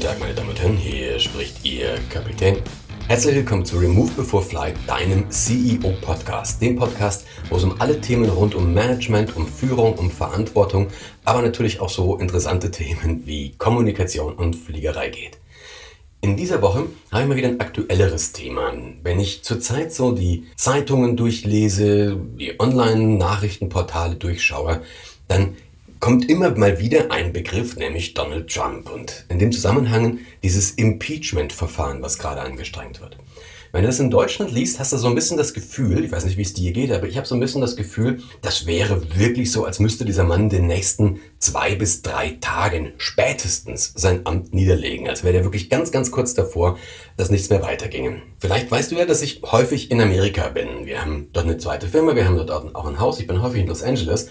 Guten Tag, meine Damen und Herren, hier spricht Ihr Kapitän. Herzlich willkommen zu Remove Before Flight, deinem CEO-Podcast. Dem Podcast, wo es um alle Themen rund um Management, um Führung, um Verantwortung, aber natürlich auch so interessante Themen wie Kommunikation und Fliegerei geht. In dieser Woche habe ich mal wieder ein aktuelleres Thema. Wenn ich zurzeit so die Zeitungen durchlese, die Online-Nachrichtenportale durchschaue, dann kommt immer mal wieder ein Begriff, nämlich Donald Trump und in dem Zusammenhang dieses Impeachment-Verfahren, was gerade angestrengt wird. Wenn du das in Deutschland liest, hast du so ein bisschen das Gefühl, ich weiß nicht, wie es dir geht, aber ich habe so ein bisschen das Gefühl, das wäre wirklich so, als müsste dieser Mann den nächsten zwei bis drei Tagen spätestens sein Amt niederlegen. Als wäre der wirklich ganz, ganz kurz davor, dass nichts mehr weiterginge. Vielleicht weißt du ja, dass ich häufig in Amerika bin. Wir haben dort eine zweite Firma, wir haben dort auch ein Haus. Ich bin häufig in Los Angeles.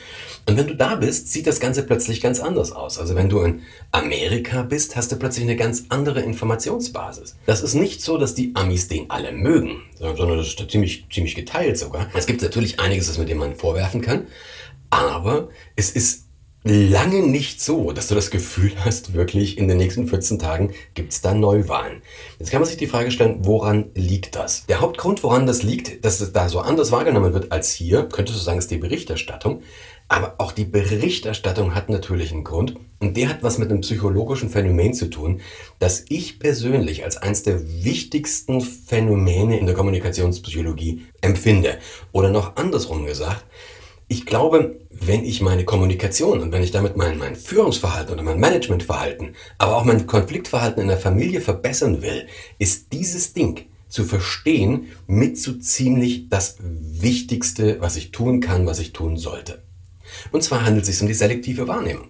Und wenn du da bist, sieht das Ganze plötzlich ganz anders aus. Also wenn du in Amerika bist, hast du plötzlich eine ganz andere Informationsbasis. Das ist nicht so, dass die Amis den alle mögen, sondern das ist ziemlich, ziemlich geteilt sogar. Es gibt natürlich einiges, das mit dem man vorwerfen kann. Aber es ist lange nicht so, dass du das Gefühl hast, wirklich in den nächsten 14 Tagen gibt es da Neuwahlen. Jetzt kann man sich die Frage stellen, woran liegt das? Der Hauptgrund, woran das liegt, dass es da so anders wahrgenommen wird als hier, könntest du sagen, ist die Berichterstattung. Aber auch die Berichterstattung hat natürlich einen Grund und der hat was mit einem psychologischen Phänomen zu tun, das ich persönlich als eines der wichtigsten Phänomene in der Kommunikationspsychologie empfinde. Oder noch andersrum gesagt, ich glaube, wenn ich meine Kommunikation und wenn ich damit mein, mein Führungsverhalten oder mein Managementverhalten, aber auch mein Konfliktverhalten in der Familie verbessern will, ist dieses Ding zu verstehen mit so ziemlich das Wichtigste, was ich tun kann, was ich tun sollte. Und zwar handelt es sich um die selektive Wahrnehmung.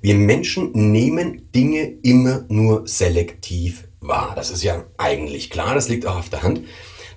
Wir Menschen nehmen Dinge immer nur selektiv wahr. Das ist ja eigentlich klar, das liegt auch auf der Hand.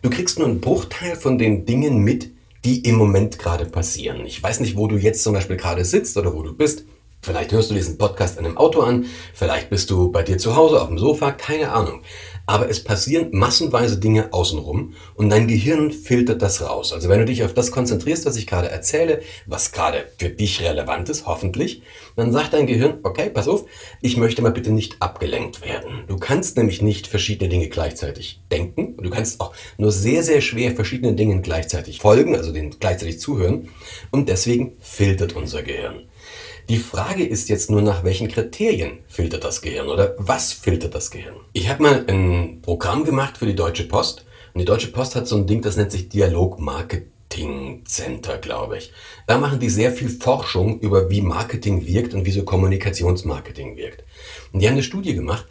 Du kriegst nur einen Bruchteil von den Dingen mit, die im Moment gerade passieren. Ich weiß nicht, wo du jetzt zum Beispiel gerade sitzt oder wo du bist. Vielleicht hörst du diesen Podcast in einem Auto an, vielleicht bist du bei dir zu Hause auf dem Sofa, keine Ahnung. Aber es passieren massenweise Dinge außenrum und dein Gehirn filtert das raus. Also wenn du dich auf das konzentrierst, was ich gerade erzähle, was gerade für dich relevant ist, hoffentlich, dann sagt dein Gehirn, okay, pass auf, ich möchte mal bitte nicht abgelenkt werden. Du kannst nämlich nicht verschiedene Dinge gleichzeitig denken. Du kannst auch nur sehr, sehr schwer verschiedenen Dingen gleichzeitig folgen, also denen gleichzeitig zuhören. Und deswegen filtert unser Gehirn. Die Frage ist jetzt nur, nach welchen Kriterien filtert das Gehirn oder was filtert das Gehirn? Ich habe mal ein Programm gemacht für die Deutsche Post und die Deutsche Post hat so ein Ding, das nennt sich Dialog Marketing Center, glaube ich. Da machen die sehr viel Forschung über, wie Marketing wirkt und wie so Kommunikationsmarketing wirkt. Und die haben eine Studie gemacht.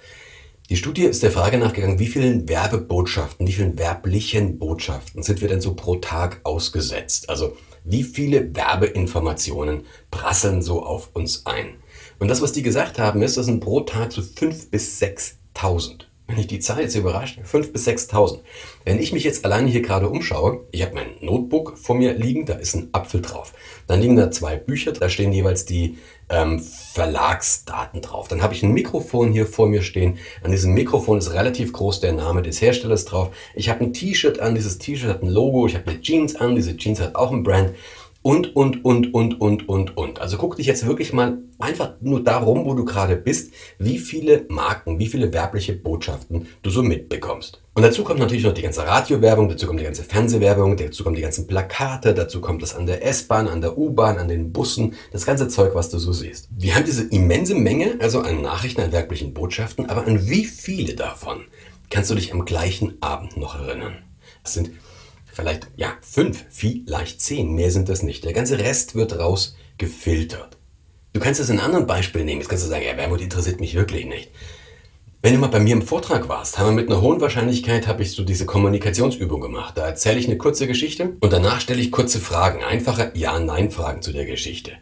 Die Studie ist der Frage nachgegangen, wie vielen Werbebotschaften, wie vielen werblichen Botschaften sind wir denn so pro Tag ausgesetzt? Also wie viele Werbeinformationen prasseln so auf uns ein? Und das, was die gesagt haben, ist, das sind pro Tag so 5.000 bis 6.000. Wenn ich die Zahl jetzt überrascht, 5.000 bis 6.000. Wenn ich mich jetzt alleine hier gerade umschaue, ich habe mein Notebook vor mir liegen, da ist ein Apfel drauf. Dann liegen da zwei Bücher, da stehen jeweils die ähm, Verlagsdaten drauf. Dann habe ich ein Mikrofon hier vor mir stehen. An diesem Mikrofon ist relativ groß der Name des Herstellers drauf. Ich habe ein T-Shirt an, dieses T-Shirt hat ein Logo. Ich habe eine Jeans an, diese Jeans hat auch ein Brand und, und, und, und, und, und, und. Also guck dich jetzt wirklich mal einfach nur darum, wo du gerade bist, wie viele Marken, wie viele werbliche Botschaften du so mitbekommst. Und dazu kommt natürlich noch die ganze Radiowerbung, dazu kommt die ganze Fernsehwerbung, dazu kommen die ganzen Plakate, dazu kommt das an der S-Bahn, an der U-Bahn, an den Bussen, das ganze Zeug, was du so siehst. Wir haben diese immense Menge, also an Nachrichten, an werblichen Botschaften, aber an wie viele davon kannst du dich am gleichen Abend noch erinnern? Das sind vielleicht, ja, fünf, vielleicht zehn, mehr sind das nicht. Der ganze Rest wird rausgefiltert. Du kannst es in anderen Beispielen nehmen. Jetzt kannst du sagen, ja, Wermut interessiert mich wirklich nicht. Wenn du mal bei mir im Vortrag warst, haben wir mit einer hohen Wahrscheinlichkeit habe ich so diese Kommunikationsübung gemacht. Da erzähle ich eine kurze Geschichte und danach stelle ich kurze Fragen, einfache Ja-Nein-Fragen zu der Geschichte.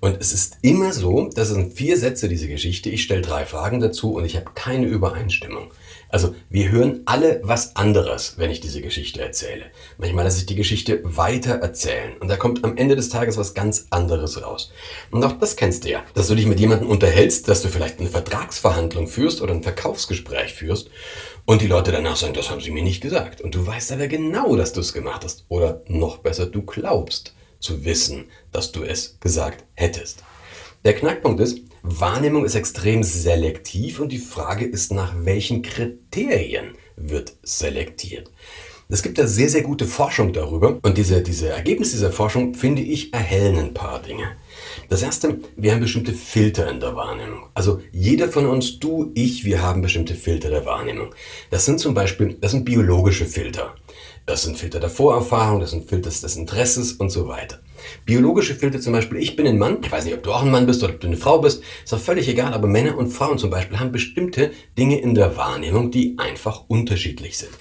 Und es ist immer so, das sind vier Sätze diese Geschichte. Ich stelle drei Fragen dazu und ich habe keine Übereinstimmung. Also wir hören alle was anderes, wenn ich diese Geschichte erzähle. Manchmal lasse ich die Geschichte weiter erzählen und da kommt am Ende des Tages was ganz anderes raus. Und auch das kennst du ja, dass du dich mit jemandem unterhältst, dass du vielleicht eine Vertragsverhandlung führst oder ein Verkaufsgespräch führst und die Leute danach sagen, das haben sie mir nicht gesagt. Und du weißt aber genau, dass du es gemacht hast. Oder noch besser, du glaubst zu wissen, dass du es gesagt hättest. Der Knackpunkt ist, Wahrnehmung ist extrem selektiv und die Frage ist, nach welchen Kriterien wird selektiert. Es gibt da sehr, sehr gute Forschung darüber und diese, diese Ergebnisse dieser Forschung, finde ich, erhellen ein paar Dinge. Das erste, wir haben bestimmte Filter in der Wahrnehmung. Also jeder von uns, du, ich, wir haben bestimmte Filter der Wahrnehmung. Das sind zum Beispiel, das sind biologische Filter. Das sind Filter der Vorerfahrung, das sind Filter des Interesses und so weiter. Biologische Filter zum Beispiel, ich bin ein Mann, ich weiß nicht, ob du auch ein Mann bist oder ob du eine Frau bist, ist auch völlig egal, aber Männer und Frauen zum Beispiel haben bestimmte Dinge in der Wahrnehmung, die einfach unterschiedlich sind.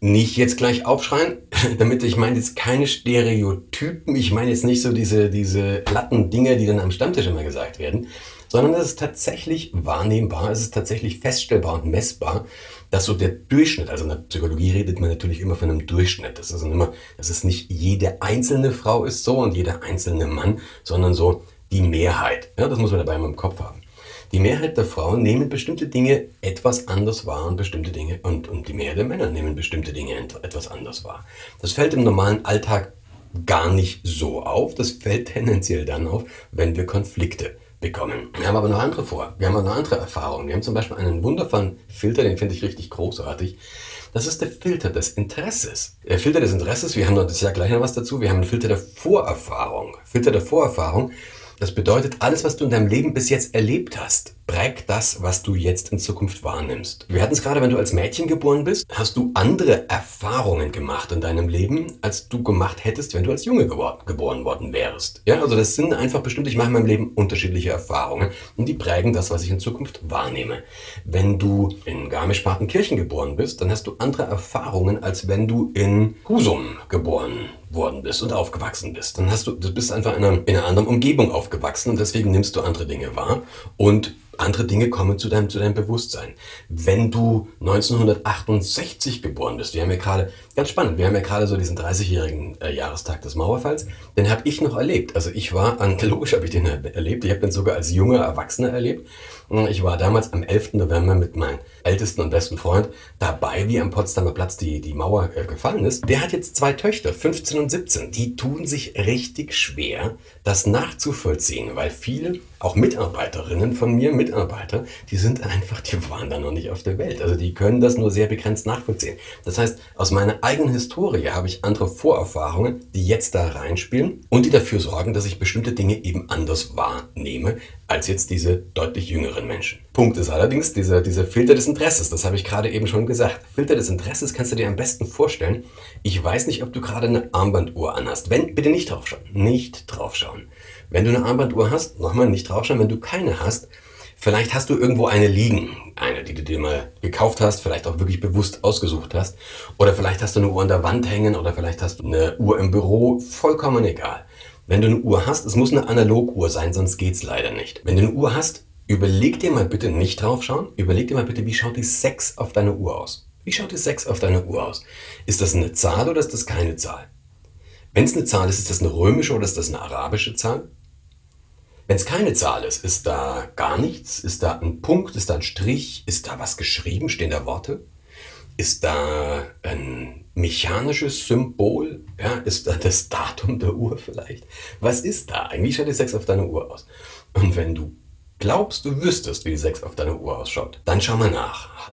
Nicht jetzt gleich aufschreien, damit ich meine jetzt keine Stereotypen, ich meine jetzt nicht so diese, diese glatten Dinge, die dann am Stammtisch immer gesagt werden, sondern es ist tatsächlich wahrnehmbar, es ist tatsächlich feststellbar und messbar, dass so der Durchschnitt, also in der Psychologie redet man natürlich immer von einem Durchschnitt, das ist immer, dass es nicht jede einzelne Frau ist so und jeder einzelne Mann, sondern so die Mehrheit. Ja, das muss man dabei immer im Kopf haben. Die Mehrheit der Frauen nehmen bestimmte Dinge etwas anders wahr und bestimmte Dinge und, und die Mehrheit der Männer nehmen bestimmte Dinge etwas anders wahr. Das fällt im normalen Alltag gar nicht so auf. Das fällt tendenziell dann auf, wenn wir Konflikte bekommen. Wir haben aber noch andere vor. Wir haben noch andere Erfahrungen. Wir haben zum Beispiel einen wundervollen Filter, den finde ich richtig großartig. Das ist der Filter des Interesses. Der Filter des Interesses, wir haben noch das Jahr gleich noch was dazu, wir haben einen Filter der Vorerfahrung. Filter der Vorerfahrung das bedeutet, alles, was du in deinem Leben bis jetzt erlebt hast, prägt das, was du jetzt in Zukunft wahrnimmst. Wir hatten es gerade, wenn du als Mädchen geboren bist, hast du andere Erfahrungen gemacht in deinem Leben, als du gemacht hättest, wenn du als Junge geboren worden wärst. Ja, also das sind einfach bestimmte, ich mache in meinem Leben unterschiedliche Erfahrungen und die prägen das, was ich in Zukunft wahrnehme. Wenn du in Garmisch-Partenkirchen geboren bist, dann hast du andere Erfahrungen, als wenn du in Husum geboren worden bist und aufgewachsen bist. Dann hast du, du bist einfach in einer, in einer anderen Umgebung aufgewachsen und deswegen nimmst du andere Dinge wahr und andere Dinge kommen zu deinem, zu deinem Bewusstsein. Wenn du 1968 geboren bist, wir haben ja gerade, ganz spannend, wir haben ja gerade so diesen 30-jährigen äh, Jahrestag des Mauerfalls, den habe ich noch erlebt. Also ich war, logisch habe ich den erlebt, ich habe den sogar als junger Erwachsener erlebt. Ich war damals am 11. November mit meinem ältesten und besten Freund dabei, wie am Potsdamer Platz die, die Mauer äh, gefallen ist. Der hat jetzt zwei Töchter, 15 und 17. Die tun sich richtig schwer, das nachzuvollziehen, weil viele, auch Mitarbeiterinnen von mir, Mitarbeiter, die sind einfach, die waren da noch nicht auf der Welt. Also die können das nur sehr begrenzt nachvollziehen. Das heißt, aus meiner eigenen Historie habe ich andere Vorerfahrungen, die jetzt da reinspielen und die dafür sorgen, dass ich bestimmte Dinge eben anders wahrnehme, als jetzt diese deutlich jüngeren Menschen. Punkt ist allerdings dieser, dieser Filter des Interesses, das habe ich gerade eben schon gesagt. Filter des Interesses kannst du dir am besten vorstellen. Ich weiß nicht, ob du gerade eine Armbanduhr anhast. Wenn, bitte nicht draufschauen. Nicht draufschauen. Wenn du eine Armbanduhr hast, nochmal nicht draufschauen. Wenn du keine hast, vielleicht hast du irgendwo eine liegen. Eine, die du dir mal gekauft hast, vielleicht auch wirklich bewusst ausgesucht hast. Oder vielleicht hast du eine Uhr an der Wand hängen oder vielleicht hast du eine Uhr im Büro. Vollkommen egal. Wenn du eine Uhr hast, es muss eine Analoguhr sein, sonst geht's leider nicht. Wenn du eine Uhr hast, überleg dir mal bitte nicht draufschauen. Überleg dir mal bitte, wie schaut die 6 auf deiner Uhr aus? Wie schaut die 6 auf deiner Uhr aus? Ist das eine Zahl oder ist das keine Zahl? Wenn es eine Zahl ist, ist das eine römische oder ist das eine arabische Zahl? Wenn es keine Zahl ist, ist da gar nichts? Ist da ein Punkt? Ist da ein Strich? Ist da was geschrieben? Stehen da Worte? Ist da ein mechanisches Symbol? Ja, ist da das Datum der Uhr vielleicht? Was ist da eigentlich? Schaut die 6 auf deiner Uhr aus? Und wenn du glaubst, du wüsstest, wie die 6 auf deiner Uhr ausschaut, dann schau mal nach.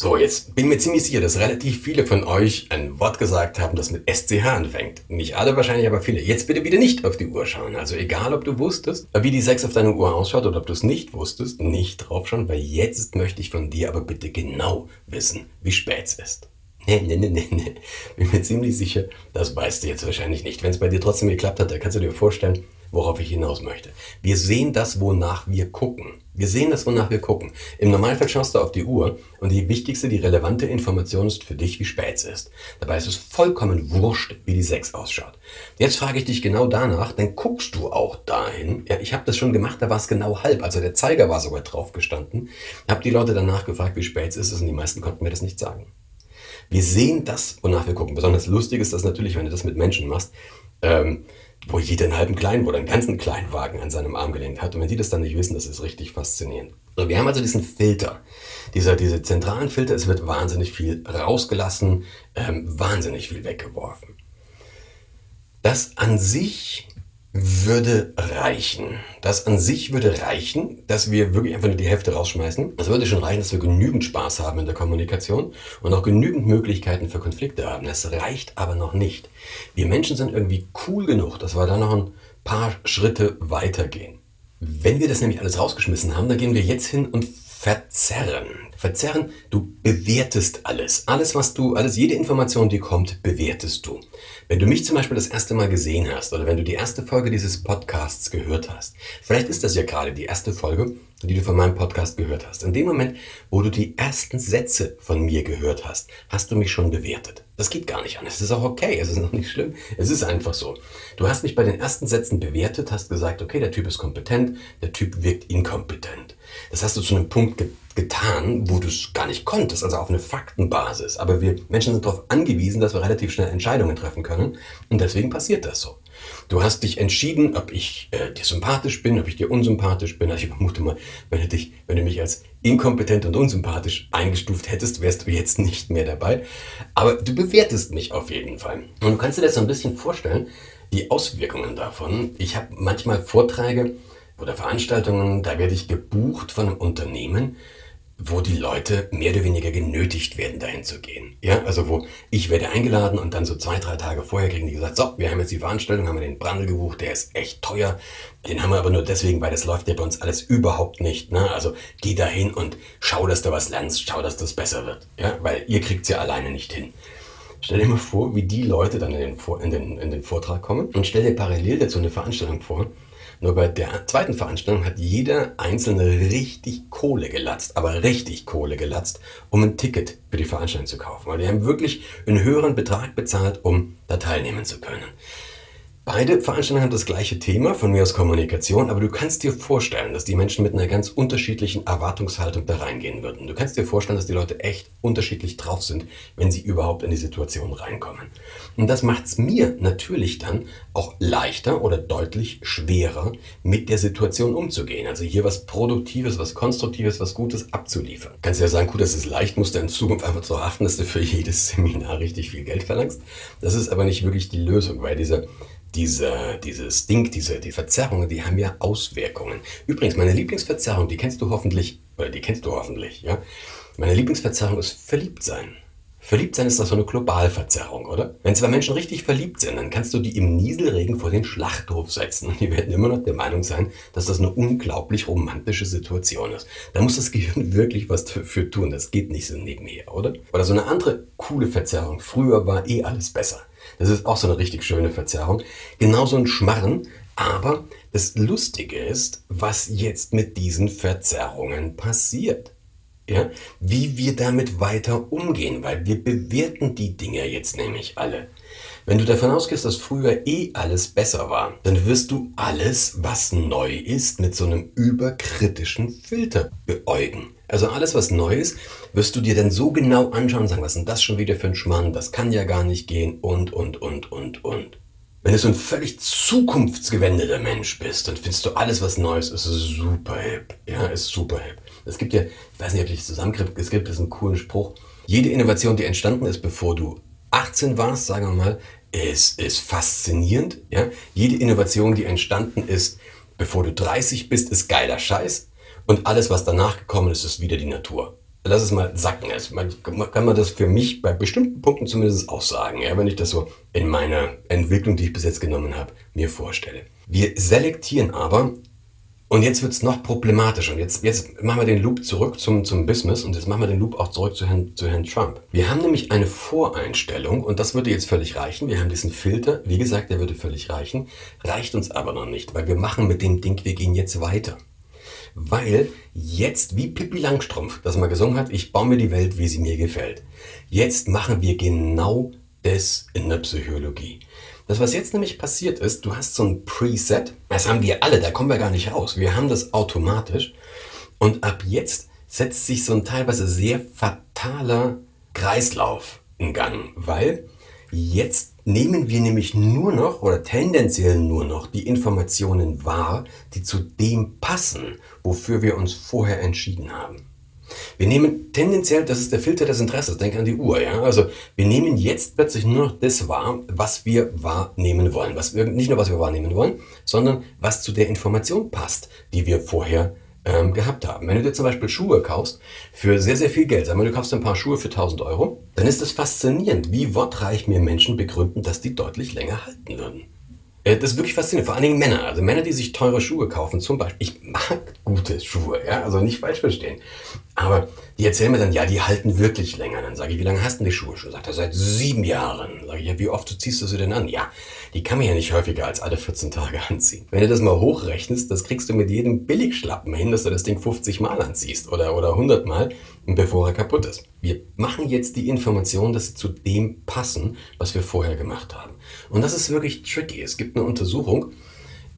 So, jetzt bin ich mir ziemlich sicher, dass relativ viele von euch ein Wort gesagt haben, das mit SCH anfängt. Nicht alle wahrscheinlich, aber viele. Jetzt bitte wieder nicht auf die Uhr schauen. Also egal, ob du wusstest, wie die 6 auf deiner Uhr ausschaut oder ob du es nicht wusstest, nicht drauf schauen, weil jetzt möchte ich von dir aber bitte genau wissen, wie spät es ist. Nee, nee, nee, nee, nee. Bin mir ziemlich sicher, das weißt du jetzt wahrscheinlich nicht. Wenn es bei dir trotzdem geklappt hat, dann kannst du dir vorstellen, worauf ich hinaus möchte. Wir sehen das, wonach wir gucken. Wir sehen das, wonach wir gucken. Im Normalfall schaust du auf die Uhr und die wichtigste, die relevante Information ist für dich, wie spät es ist. Dabei ist es vollkommen wurscht, wie die 6 ausschaut. Jetzt frage ich dich genau danach, dann guckst du auch dahin. Ja, ich habe das schon gemacht, da war es genau halb, also der Zeiger war sogar drauf gestanden. Habe die Leute danach gefragt, wie spät es ist und die meisten konnten mir das nicht sagen. Wir sehen das, wonach wir gucken. Besonders lustig ist das natürlich, wenn du das mit Menschen machst. Ähm, wo jeder einen halben Kleinen oder einen ganzen Kleinwagen an seinem Arm gelenkt hat. Und wenn die das dann nicht wissen, das ist richtig faszinierend. Wir haben also diesen Filter, dieser, diese zentralen Filter, es wird wahnsinnig viel rausgelassen, ähm, wahnsinnig viel weggeworfen. Das an sich würde reichen. Das an sich würde reichen, dass wir wirklich einfach nur die Hälfte rausschmeißen. Das würde schon reichen, dass wir genügend Spaß haben in der Kommunikation und auch genügend Möglichkeiten für Konflikte haben. Das reicht aber noch nicht. Wir Menschen sind irgendwie cool genug, dass wir da noch ein paar Schritte weitergehen. Wenn wir das nämlich alles rausgeschmissen haben, dann gehen wir jetzt hin und verzerren. Verzerren, du bewertest alles. Alles, was du, alles, jede Information, die kommt, bewertest du. Wenn du mich zum Beispiel das erste Mal gesehen hast oder wenn du die erste Folge dieses Podcasts gehört hast, vielleicht ist das ja gerade die erste Folge, die du von meinem Podcast gehört hast. In dem Moment, wo du die ersten Sätze von mir gehört hast, hast du mich schon bewertet. Das geht gar nicht an. Es ist auch okay, es ist noch nicht schlimm. Es ist einfach so. Du hast mich bei den ersten Sätzen bewertet, hast gesagt, okay, der Typ ist kompetent, der Typ wirkt inkompetent. Das hast du zu einem Punkt ge getan, wo du es gar nicht konntest, also auf eine Faktenbasis. Aber wir Menschen sind darauf angewiesen, dass wir relativ schnell Entscheidungen treffen können. Und deswegen passiert das so. Du hast dich entschieden, ob ich äh, dir sympathisch bin, ob ich dir unsympathisch bin. Also ich vermute mal, wenn du, dich, wenn du mich als inkompetent und unsympathisch eingestuft hättest, wärst du jetzt nicht mehr dabei. Aber du bewertest mich auf jeden Fall. Und du kannst dir das so ein bisschen vorstellen, die Auswirkungen davon. Ich habe manchmal Vorträge oder Veranstaltungen, da werde ich gebucht von einem Unternehmen, wo die Leute mehr oder weniger genötigt werden, dahin zu gehen. Ja, also wo ich werde eingeladen und dann so zwei, drei Tage vorher kriegen die gesagt, so, wir haben jetzt die Veranstaltung, haben wir den Brandl gebucht, der ist echt teuer. Den haben wir aber nur deswegen, weil das läuft ja bei uns alles überhaupt nicht. Ne? Also geh dahin und schau, dass du was lernst, schau, dass das besser wird. Ja, weil ihr es ja alleine nicht hin. Stell dir mal vor, wie die Leute dann in den, in, den, in den Vortrag kommen und stell dir parallel dazu eine Veranstaltung vor, nur bei der zweiten Veranstaltung hat jeder Einzelne richtig Kohle gelatzt, aber richtig Kohle gelatzt, um ein Ticket für die Veranstaltung zu kaufen. Weil die haben wirklich einen höheren Betrag bezahlt, um da teilnehmen zu können. Beide Veranstaltungen haben das gleiche Thema, von mir aus Kommunikation, aber du kannst dir vorstellen, dass die Menschen mit einer ganz unterschiedlichen Erwartungshaltung da reingehen würden. Du kannst dir vorstellen, dass die Leute echt unterschiedlich drauf sind, wenn sie überhaupt in die Situation reinkommen. Und das macht es mir natürlich dann auch leichter oder deutlich schwerer, mit der Situation umzugehen. Also hier was Produktives, was Konstruktives, was Gutes abzuliefern. Kannst du ja sagen, gut, das ist leicht, musst du in Zukunft einfach so achten, dass du für jedes Seminar richtig viel Geld verlangst. Das ist aber nicht wirklich die Lösung, weil dieser diese, dieses Ding, diese, die Verzerrungen, die haben ja Auswirkungen. Übrigens, meine Lieblingsverzerrung, die kennst du hoffentlich, oder die kennst du hoffentlich, ja. Meine Lieblingsverzerrung ist Verliebtsein. Verliebtsein ist doch so eine Globalverzerrung, oder? Wenn zwei Menschen richtig verliebt sind, dann kannst du die im Nieselregen vor den Schlachthof setzen und die werden immer noch der Meinung sein, dass das eine unglaublich romantische Situation ist. Da muss das Gehirn wirklich was dafür tun. Das geht nicht so nebenher, oder? Oder so eine andere coole Verzerrung. Früher war eh alles besser. Das ist auch so eine richtig schöne Verzerrung. Genauso ein Schmarren. Aber das Lustige ist, was jetzt mit diesen Verzerrungen passiert. Ja? Wie wir damit weiter umgehen, weil wir bewerten die Dinge jetzt nämlich alle. Wenn du davon ausgehst, dass früher eh alles besser war, dann wirst du alles, was neu ist, mit so einem überkritischen Filter beäugen. Also alles, was neu ist, wirst du dir dann so genau anschauen und sagen, was ist denn das schon wieder für ein Schmarrn, das kann ja gar nicht gehen und, und, und, und, und. Wenn du so ein völlig zukunftsgewendeter Mensch bist, dann findest du alles, was Neues ist, super hip. Ja, ist super hip. Es gibt ja, ich weiß nicht, ob ich das zusammenkriege, es gibt einen coolen Spruch. Jede Innovation, die entstanden ist, bevor du 18 warst, sagen wir mal, ist, ist faszinierend. Ja? Jede Innovation, die entstanden ist, bevor du 30 bist, ist geiler Scheiß. Und alles, was danach gekommen ist, ist wieder die Natur. Lass es mal sacken. Also man, kann man das für mich bei bestimmten Punkten zumindest auch sagen, ja, wenn ich das so in meiner Entwicklung, die ich bis jetzt genommen habe, mir vorstelle. Wir selektieren aber und jetzt wird es noch problematischer. Und jetzt, jetzt machen wir den Loop zurück zum, zum Business und jetzt machen wir den Loop auch zurück zu Herrn, zu Herrn Trump. Wir haben nämlich eine Voreinstellung und das würde jetzt völlig reichen. Wir haben diesen Filter, wie gesagt, der würde völlig reichen. Reicht uns aber noch nicht, weil wir machen mit dem Ding, wir gehen jetzt weiter. Weil jetzt, wie Pippi Langstrumpf, das mal gesungen hat, ich baue mir die Welt, wie sie mir gefällt. Jetzt machen wir genau das in der Psychologie. Das, was jetzt nämlich passiert ist, du hast so ein Preset, das haben wir alle, da kommen wir gar nicht raus. Wir haben das automatisch und ab jetzt setzt sich so ein teilweise sehr fataler Kreislauf in Gang, weil jetzt nehmen wir nämlich nur noch oder tendenziell nur noch die Informationen wahr, die zu dem passen, wofür wir uns vorher entschieden haben. Wir nehmen tendenziell, das ist der Filter des Interesses, denk an die Uhr, ja. Also wir nehmen jetzt plötzlich nur noch das wahr, was wir wahrnehmen wollen. Was wir, nicht nur was wir wahrnehmen wollen, sondern was zu der Information passt, die wir vorher ähm, gehabt haben. Wenn du dir zum Beispiel Schuhe kaufst für sehr, sehr viel Geld, sagen wir, du kaufst ein paar Schuhe für 1000 Euro, dann ist es faszinierend, wie wortreich mir Menschen begründen, dass die deutlich länger halten würden. Äh, das ist wirklich faszinierend. Vor allen Dingen Männer. Also Männer, die sich teure Schuhe kaufen, zum Beispiel. Ich mag gute Schuhe, ja, also nicht falsch verstehen. Aber die erzählen mir dann, ja, die halten wirklich länger. Dann sage ich, wie lange hast du die Schuhe schon? Sagt er, seit sieben Jahren. Sage ich, ja, wie oft ziehst du sie denn an? Ja, die kann man ja nicht häufiger als alle 14 Tage anziehen. Wenn du das mal hochrechnest, das kriegst du mit jedem Billigschlappen hin, dass du das Ding 50 Mal anziehst oder, oder 100 Mal, bevor er kaputt ist. Wir machen jetzt die Information, dass sie zu dem passen, was wir vorher gemacht haben. Und das ist wirklich tricky. Es gibt eine Untersuchung,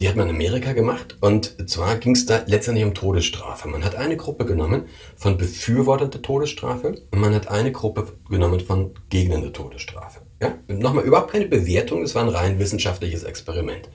die hat man in Amerika gemacht und zwar ging es da letztendlich um Todesstrafe. Man hat eine Gruppe genommen von Befürwortern der Todesstrafe und man hat eine Gruppe genommen von Gegnern der Todesstrafe. Ja? Nochmal, überhaupt keine Bewertung, es war ein rein wissenschaftliches Experiment.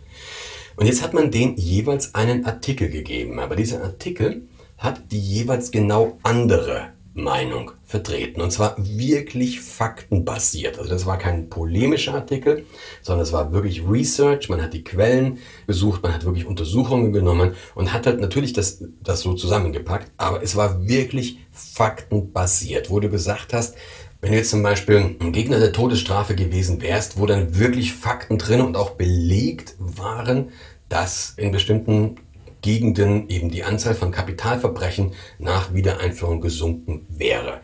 Und jetzt hat man denen jeweils einen Artikel gegeben, aber dieser Artikel hat die jeweils genau andere Meinung vertreten. Und zwar wirklich faktenbasiert. Also das war kein polemischer Artikel, sondern es war wirklich Research. Man hat die Quellen besucht, man hat wirklich Untersuchungen genommen und hat halt natürlich das, das so zusammengepackt. Aber es war wirklich faktenbasiert, wo du gesagt hast, wenn du jetzt zum Beispiel ein Gegner der Todesstrafe gewesen wärst, wo dann wirklich Fakten drin und auch belegt waren, dass in bestimmten Gegenden eben die Anzahl von Kapitalverbrechen nach Wiedereinführung gesunken wäre.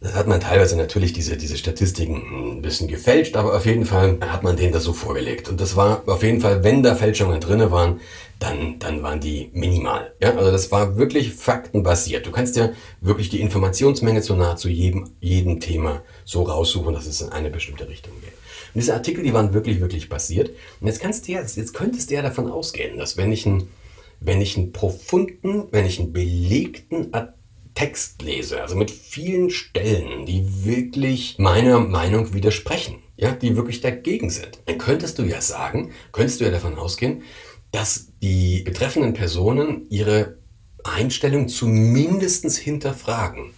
Das hat man teilweise natürlich diese, diese Statistiken ein bisschen gefälscht, aber auf jeden Fall hat man denen das so vorgelegt. Und das war auf jeden Fall, wenn da Fälschungen drin waren, dann, dann waren die minimal. Ja, also das war wirklich faktenbasiert. Du kannst ja wirklich die Informationsmenge zu nahezu jedem, jedem Thema so raussuchen, dass es in eine bestimmte Richtung geht. Und diese Artikel, die waren wirklich, wirklich passiert. Und jetzt kannst du ja, jetzt könntest du ja davon ausgehen, dass wenn ich einen, wenn ich einen profunden, wenn ich einen belegten Text lese, also mit vielen Stellen, die wirklich meiner Meinung widersprechen, ja, die wirklich dagegen sind, dann könntest du ja sagen, könntest du ja davon ausgehen, dass die betreffenden Personen ihre Einstellung zumindest hinterfragen.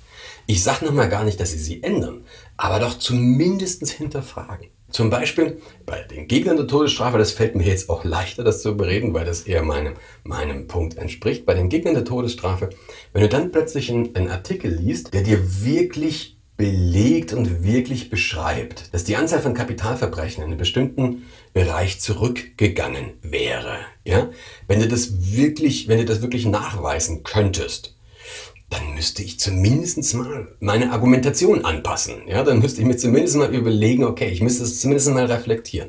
Ich sage nochmal gar nicht, dass sie sie ändern, aber doch zumindest hinterfragen. Zum Beispiel bei den Gegnern der Todesstrafe, das fällt mir jetzt auch leichter, das zu bereden, weil das eher meinem, meinem Punkt entspricht. Bei den Gegnern der Todesstrafe, wenn du dann plötzlich einen, einen Artikel liest, der dir wirklich belegt und wirklich beschreibt, dass die Anzahl von Kapitalverbrechen in einem bestimmten Bereich zurückgegangen wäre, ja, wenn du das wirklich, wenn du das wirklich nachweisen könntest, dann müsste ich zumindest mal meine Argumentation anpassen. Ja, dann müsste ich mir zumindest mal überlegen, okay, ich müsste es zumindest mal reflektieren.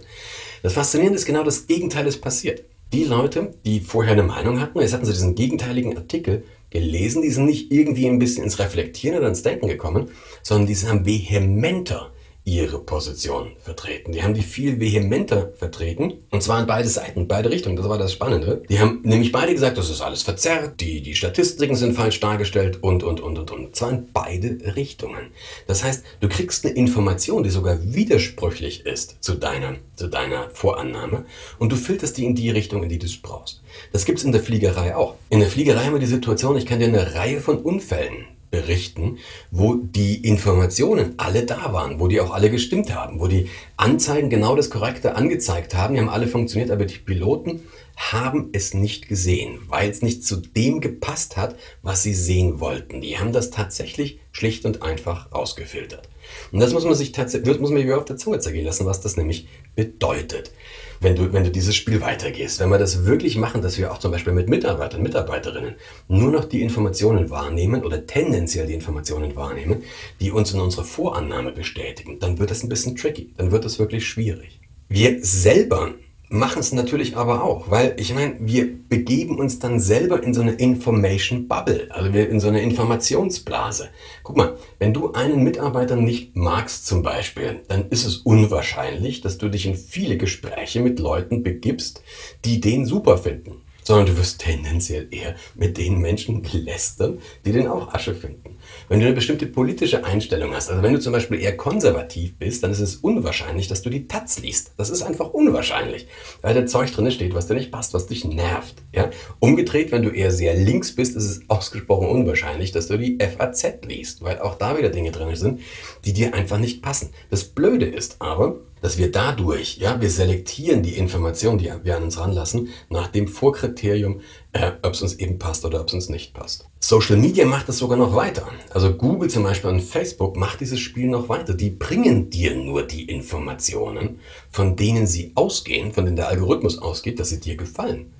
Das Faszinierende ist genau das Gegenteil ist passiert. Die Leute, die vorher eine Meinung hatten, jetzt hatten sie diesen gegenteiligen Artikel gelesen, die sind nicht irgendwie ein bisschen ins Reflektieren oder ins Denken gekommen, sondern die haben vehementer ihre Position vertreten. Die haben die viel vehementer vertreten. Und zwar in beide Seiten, beide Richtungen. Das war das Spannende. Die haben nämlich beide gesagt, das ist alles verzerrt, die, die Statistiken sind falsch dargestellt und, und, und, und, und. Zwar in beide Richtungen. Das heißt, du kriegst eine Information, die sogar widersprüchlich ist zu deiner, zu deiner Vorannahme und du filterst die in die Richtung, in die du es brauchst. Das gibt es in der Fliegerei auch. In der Fliegerei haben wir die Situation, ich kann dir eine Reihe von Unfällen berichten, wo die Informationen alle da waren, wo die auch alle gestimmt haben, wo die Anzeigen genau das Korrekte angezeigt haben, die haben alle funktioniert, aber die Piloten haben es nicht gesehen, weil es nicht zu dem gepasst hat, was sie sehen wollten. Die haben das tatsächlich schlicht und einfach rausgefiltert. Und das muss man sich tatsächlich, muss man sich auf der Zunge zergehen lassen, was das nämlich bedeutet wenn du, wenn du dieses Spiel weitergehst. Wenn wir das wirklich machen, dass wir auch zum Beispiel mit Mitarbeitern, Mitarbeiterinnen nur noch die Informationen wahrnehmen oder tendenziell die Informationen wahrnehmen, die uns in unserer Vorannahme bestätigen, dann wird das ein bisschen tricky. Dann wird das wirklich schwierig. Wir selber machen es natürlich aber auch, weil ich meine, wir begeben uns dann selber in so eine Information Bubble, also wir in so eine Informationsblase. Guck mal, wenn du einen Mitarbeiter nicht magst zum Beispiel, dann ist es unwahrscheinlich, dass du dich in viele Gespräche mit Leuten begibst, die den super finden. Sondern du wirst tendenziell eher mit den Menschen lästern, die den auch Asche finden. Wenn du eine bestimmte politische Einstellung hast, also wenn du zum Beispiel eher konservativ bist, dann ist es unwahrscheinlich, dass du die Taz liest. Das ist einfach unwahrscheinlich, weil da Zeug drin steht, was dir nicht passt, was dich nervt. Ja? Umgedreht, wenn du eher sehr links bist, ist es ausgesprochen unwahrscheinlich, dass du die FAZ liest, weil auch da wieder Dinge drin sind, die dir einfach nicht passen. Das Blöde ist aber, dass wir dadurch, ja, wir selektieren die Informationen, die wir an uns ranlassen, nach dem Vorkriterium, äh, ob es uns eben passt oder ob es uns nicht passt. Social Media macht es sogar noch weiter. Also Google zum Beispiel und Facebook macht dieses Spiel noch weiter. Die bringen dir nur die Informationen, von denen sie ausgehen, von denen der Algorithmus ausgeht, dass sie dir gefallen.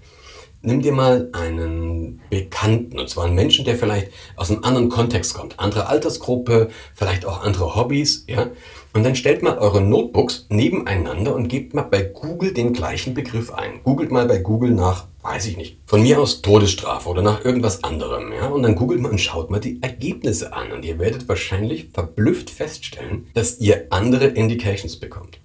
Nimm dir mal einen Bekannten, und zwar einen Menschen, der vielleicht aus einem anderen Kontext kommt, andere Altersgruppe, vielleicht auch andere Hobbys, ja. Und dann stellt mal eure Notebooks nebeneinander und gebt mal bei Google den gleichen Begriff ein. Googelt mal bei Google nach, weiß ich nicht, von mir aus Todesstrafe oder nach irgendwas anderem, ja. Und dann googelt mal und schaut mal die Ergebnisse an. Und ihr werdet wahrscheinlich verblüfft feststellen, dass ihr andere Indications bekommt.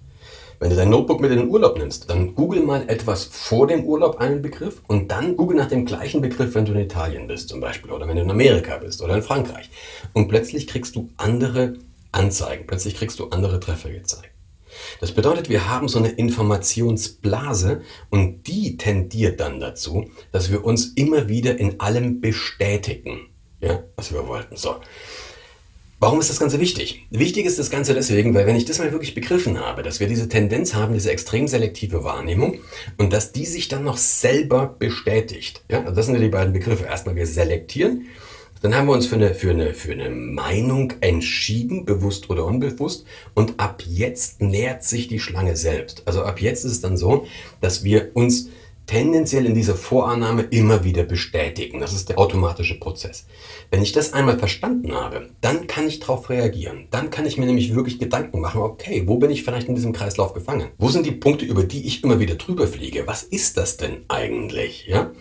Wenn du dein Notebook mit in den Urlaub nimmst, dann google mal etwas vor dem Urlaub einen Begriff und dann google nach dem gleichen Begriff, wenn du in Italien bist zum Beispiel oder wenn du in Amerika bist oder in Frankreich. Und plötzlich kriegst du andere Anzeigen, plötzlich kriegst du andere Treffer gezeigt. Das bedeutet, wir haben so eine Informationsblase und die tendiert dann dazu, dass wir uns immer wieder in allem bestätigen, ja, was wir wollten. So. Warum ist das Ganze wichtig? Wichtig ist das Ganze deswegen, weil wenn ich das mal wirklich begriffen habe, dass wir diese Tendenz haben, diese extrem selektive Wahrnehmung und dass die sich dann noch selber bestätigt. Ja, also das sind ja die beiden Begriffe. Erstmal wir selektieren, dann haben wir uns für eine, für, eine, für eine Meinung entschieden, bewusst oder unbewusst. Und ab jetzt nährt sich die Schlange selbst. Also ab jetzt ist es dann so, dass wir uns tendenziell in dieser Vorannahme immer wieder bestätigen. Das ist der automatische Prozess. Wenn ich das einmal verstanden habe, dann kann ich darauf reagieren. Dann kann ich mir nämlich wirklich Gedanken machen, okay, wo bin ich vielleicht in diesem Kreislauf gefangen? Wo sind die Punkte, über die ich immer wieder drüber fliege? Was ist das denn eigentlich? Ja?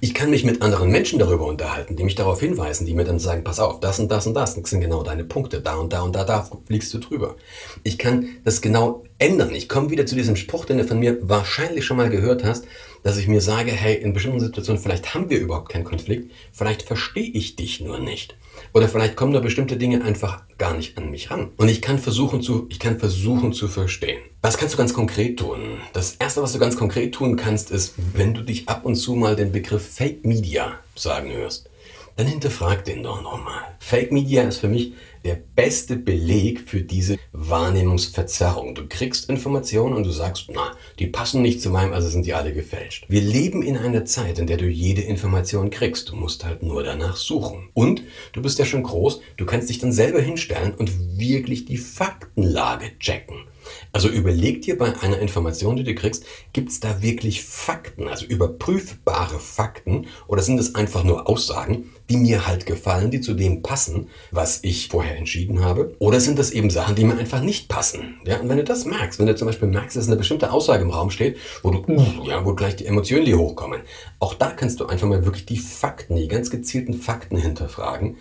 Ich kann mich mit anderen Menschen darüber unterhalten, die mich darauf hinweisen, die mir dann sagen, pass auf, das und das und das, das sind genau deine Punkte, da und da und da, da fliegst du drüber. Ich kann das genau ändern. Ich komme wieder zu diesem Spruch, den du von mir wahrscheinlich schon mal gehört hast, dass ich mir sage, hey, in bestimmten Situationen, vielleicht haben wir überhaupt keinen Konflikt, vielleicht verstehe ich dich nur nicht. Oder vielleicht kommen da bestimmte Dinge einfach gar nicht an mich ran. Und ich kann versuchen zu, ich kann versuchen zu verstehen. Was kannst du ganz konkret tun? Das erste, was du ganz konkret tun kannst, ist, wenn du dich ab und zu mal den Begriff Fake Media sagen hörst, dann hinterfrag den doch nochmal. Fake Media ist für mich der beste Beleg für diese Wahrnehmungsverzerrung. Du kriegst Informationen und du sagst, na, die passen nicht zu meinem, also sind die alle gefälscht. Wir leben in einer Zeit, in der du jede Information kriegst. Du musst halt nur danach suchen. Und du bist ja schon groß, du kannst dich dann selber hinstellen und wirklich die Faktenlage checken. Also überleg dir bei einer Information, die du kriegst, gibt es da wirklich Fakten, also überprüfbare Fakten, oder sind es einfach nur Aussagen, die mir halt gefallen, die zu dem passen, was ich vorher entschieden habe? Oder sind das eben Sachen, die mir einfach nicht passen? Ja, und wenn du das merkst, wenn du zum Beispiel merkst, dass eine bestimmte Aussage im Raum steht, wo du, uh, ja, wo gleich die Emotionen dir hochkommen, auch da kannst du einfach mal wirklich die Fakten, die ganz gezielten Fakten hinterfragen.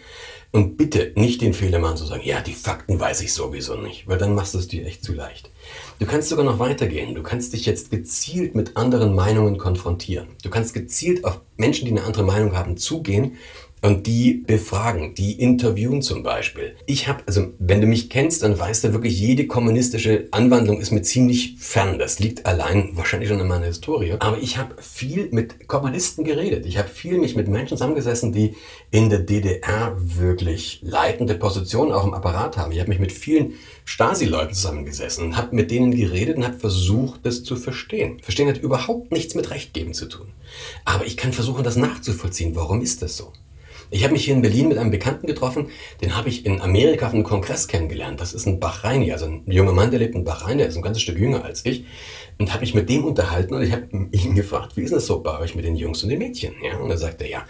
Und bitte nicht den Fehler machen zu sagen, ja, die Fakten weiß ich sowieso nicht, weil dann machst du es dir echt zu leicht. Du kannst sogar noch weitergehen. Du kannst dich jetzt gezielt mit anderen Meinungen konfrontieren. Du kannst gezielt auf Menschen, die eine andere Meinung haben, zugehen und die befragen, die interviewen zum Beispiel. Ich habe, also wenn du mich kennst, dann weißt du wirklich, jede kommunistische Anwandlung ist mir ziemlich fern. Das liegt allein wahrscheinlich schon in meiner Historie. Aber ich habe viel mit Kommunisten geredet. Ich habe viel mich mit Menschen zusammengesessen, die in der DDR wirklich leitende Positionen auch im Apparat haben. Ich habe mich mit vielen Stasi-Leuten zusammengesessen und habe mit denen geredet und habe versucht, das zu verstehen. Verstehen hat überhaupt nichts mit Recht geben zu tun. Aber ich kann versuchen, das nachzuvollziehen. Warum ist das so? Ich habe mich hier in Berlin mit einem Bekannten getroffen, den habe ich in Amerika auf einem Kongress kennengelernt. Das ist ein Bahraini, also ein junger Mann, der lebt in Bahrain, der ist ein ganzes Stück jünger als ich. Und habe mich mit dem unterhalten und ich habe ihn gefragt, wie ist das so bei euch mit den Jungs und den Mädchen? Ja, und er sagte, ja,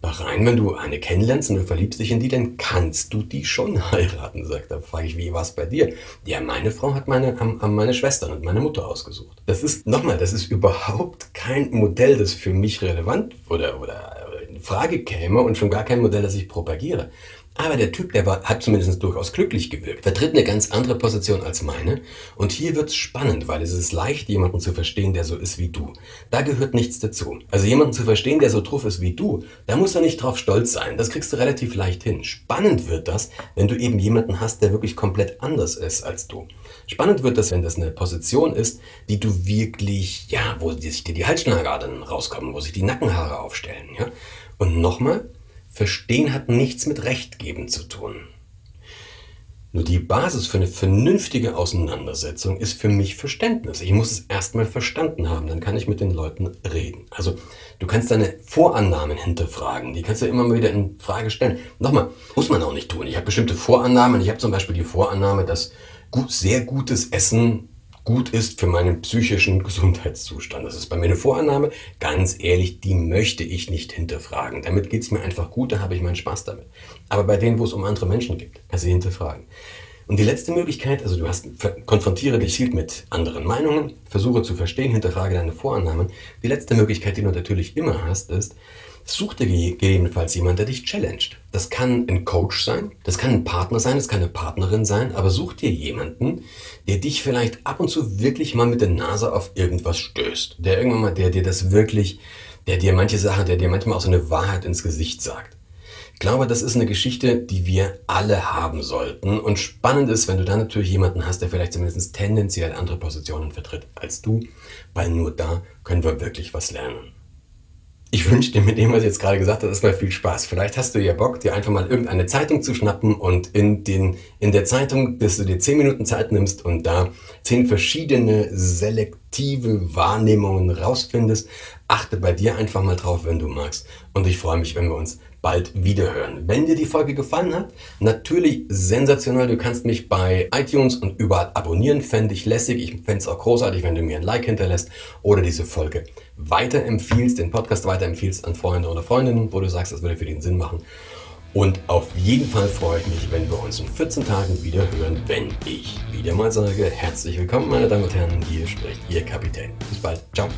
Bahrain, wenn du eine kennenlernst und du verliebst dich in die, dann kannst du die schon heiraten, sagt er. Frage ich, wie war es bei dir? Ja, meine Frau hat meine, meine Schwestern und meine Mutter ausgesucht. Das ist, nochmal, das ist überhaupt kein Modell, das für mich relevant oder, oder Frage käme und schon gar kein Modell, das ich propagiere. Aber der Typ, der war, hat zumindest durchaus glücklich gewirkt, vertritt eine ganz andere Position als meine. Und hier wird's spannend, weil es ist leicht, jemanden zu verstehen, der so ist wie du. Da gehört nichts dazu. Also jemanden zu verstehen, der so truff ist wie du, da muss er nicht drauf stolz sein. Das kriegst du relativ leicht hin. Spannend wird das, wenn du eben jemanden hast, der wirklich komplett anders ist als du. Spannend wird das, wenn das eine Position ist, die du wirklich, ja, wo sich dir die Halsschlagaden rauskommen, wo sich die Nackenhaare aufstellen. Ja? Und nochmal, Verstehen hat nichts mit Recht geben zu tun. Nur die Basis für eine vernünftige Auseinandersetzung ist für mich Verständnis. Ich muss es erstmal verstanden haben, dann kann ich mit den Leuten reden. Also du kannst deine Vorannahmen hinterfragen, die kannst du immer wieder in Frage stellen. Nochmal, muss man auch nicht tun. Ich habe bestimmte Vorannahmen. Ich habe zum Beispiel die Vorannahme, dass gut, sehr gutes Essen gut ist für meinen psychischen Gesundheitszustand. Das ist bei mir eine Vorannahme. Ganz ehrlich, die möchte ich nicht hinterfragen. Damit geht es mir einfach gut, da habe ich meinen Spaß damit. Aber bei denen, wo es um andere Menschen geht, du hinterfragen. Und die letzte Möglichkeit, also du hast, konfrontiere dich viel mit anderen Meinungen, versuche zu verstehen, hinterfrage deine Vorannahmen. Die letzte Möglichkeit, die du natürlich immer hast, ist, Such dir gegebenenfalls jemanden, der dich challenged. Das kann ein Coach sein, das kann ein Partner sein, das kann eine Partnerin sein, aber such dir jemanden, der dich vielleicht ab und zu wirklich mal mit der Nase auf irgendwas stößt. Der irgendwann mal, der dir das wirklich, der dir manche Sachen, der dir manchmal auch so eine Wahrheit ins Gesicht sagt. Ich glaube, das ist eine Geschichte, die wir alle haben sollten. Und spannend ist, wenn du dann natürlich jemanden hast, der vielleicht zumindest tendenziell andere Positionen vertritt als du, weil nur da können wir wirklich was lernen. Ich wünsche dir mit dem, was ich jetzt gerade gesagt habe, erstmal viel Spaß. Vielleicht hast du ja Bock, dir einfach mal irgendeine Zeitung zu schnappen und in, den, in der Zeitung, dass du dir zehn Minuten Zeit nimmst und da zehn verschiedene selektive Wahrnehmungen rausfindest. Achte bei dir einfach mal drauf, wenn du magst. Und ich freue mich, wenn wir uns bald wiederhören. Wenn dir die Folge gefallen hat, natürlich sensationell. Du kannst mich bei iTunes und überall abonnieren. Fände ich lässig. Ich fände es auch großartig, wenn du mir ein Like hinterlässt oder diese Folge weiterempfiehlst, den Podcast weiterempfiehlst an Freunde oder Freundinnen, wo du sagst, das würde für den Sinn machen. Und auf jeden Fall freue ich mich, wenn wir uns in 14 Tagen wieder hören, wenn ich wieder mal sage, herzlich willkommen, meine Damen und Herren, hier spricht Ihr Kapitän. Bis bald. Ciao.